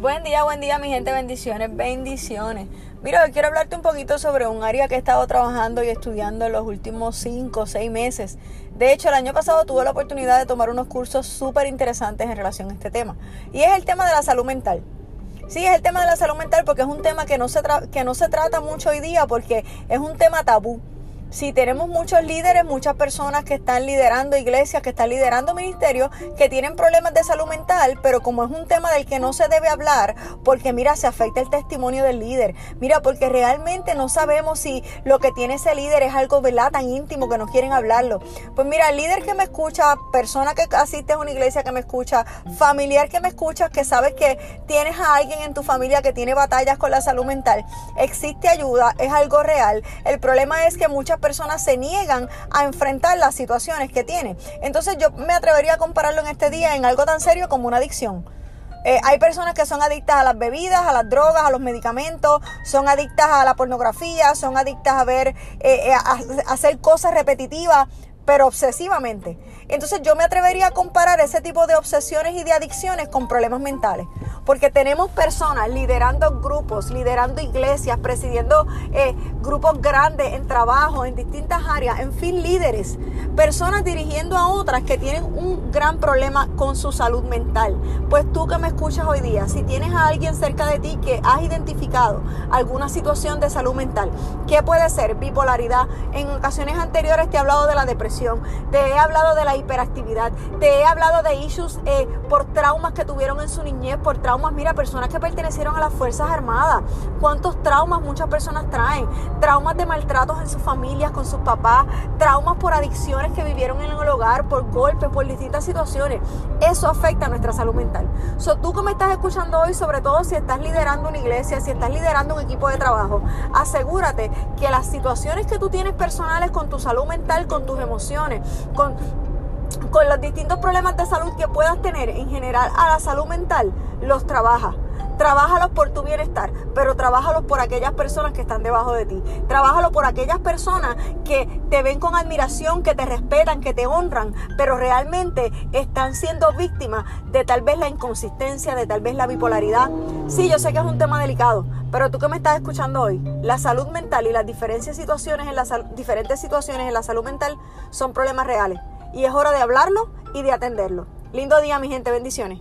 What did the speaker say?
Buen día, buen día mi gente, bendiciones, bendiciones. Mira, hoy quiero hablarte un poquito sobre un área que he estado trabajando y estudiando en los últimos 5 o 6 meses. De hecho, el año pasado tuve la oportunidad de tomar unos cursos súper interesantes en relación a este tema. Y es el tema de la salud mental. Sí, es el tema de la salud mental porque es un tema que no se, que no se trata mucho hoy día porque es un tema tabú. Si tenemos muchos líderes, muchas personas que están liderando iglesias, que están liderando ministerios, que tienen problemas de salud mental, pero como es un tema del que no se debe hablar, porque mira, se afecta el testimonio del líder. Mira, porque realmente no sabemos si lo que tiene ese líder es algo ¿verdad? tan íntimo que no quieren hablarlo. Pues mira, el líder que me escucha, persona que asiste a una iglesia que me escucha, familiar que me escucha, que sabes que tienes a alguien en tu familia que tiene batallas con la salud mental, existe ayuda, es algo real. El problema es que muchas personas se niegan a enfrentar las situaciones que tienen. Entonces yo me atrevería a compararlo en este día en algo tan serio como una adicción. Eh, hay personas que son adictas a las bebidas, a las drogas, a los medicamentos, son adictas a la pornografía, son adictas a ver, eh, eh, a hacer cosas repetitivas, pero obsesivamente. Entonces yo me atrevería a comparar ese tipo de obsesiones y de adicciones con problemas mentales. Porque tenemos personas liderando grupos, liderando iglesias, presidiendo eh, grupos grandes en trabajo, en distintas áreas, en fin, líderes. Personas dirigiendo a otras que tienen un gran problema con su salud mental. Pues tú que me escuchas hoy día, si tienes a alguien cerca de ti que has identificado alguna situación de salud mental, ¿qué puede ser? Bipolaridad. En ocasiones anteriores te he hablado de la depresión te he hablado de la hiperactividad, te he hablado de issues eh, por traumas que tuvieron en su niñez, por traumas, mira, personas que pertenecieron a las Fuerzas Armadas, cuántos traumas muchas personas traen, traumas de maltratos en sus familias, con sus papás, traumas por adicciones que vivieron en el hogar, por golpes, por distintas situaciones. Eso afecta a nuestra salud mental. So, tú que me estás escuchando hoy, sobre todo si estás liderando una iglesia, si estás liderando un equipo de trabajo, asegúrate que las situaciones que tú tienes personales con tu salud mental, con tus emociones, con, los distintos problemas de salud que puedas tener en general a la salud mental, los trabajas. Trabájalos por tu bienestar, pero trabájalos por aquellas personas que están debajo de ti. Trabájalos por aquellas personas que te ven con admiración, que te respetan, que te honran, pero realmente están siendo víctimas de tal vez la inconsistencia, de tal vez la bipolaridad. Sí, yo sé que es un tema delicado, pero tú que me estás escuchando hoy, la salud mental y las diferentes situaciones en la, diferentes situaciones en la salud mental son problemas reales. Y es hora de hablarlo y de atenderlo. Lindo día, mi gente. Bendiciones.